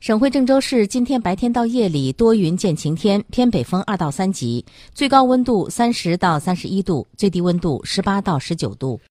省会郑州市今天白天到夜里多云见晴天偏北风二到三级最高温度三十到三十一度最低温度十八到十九度。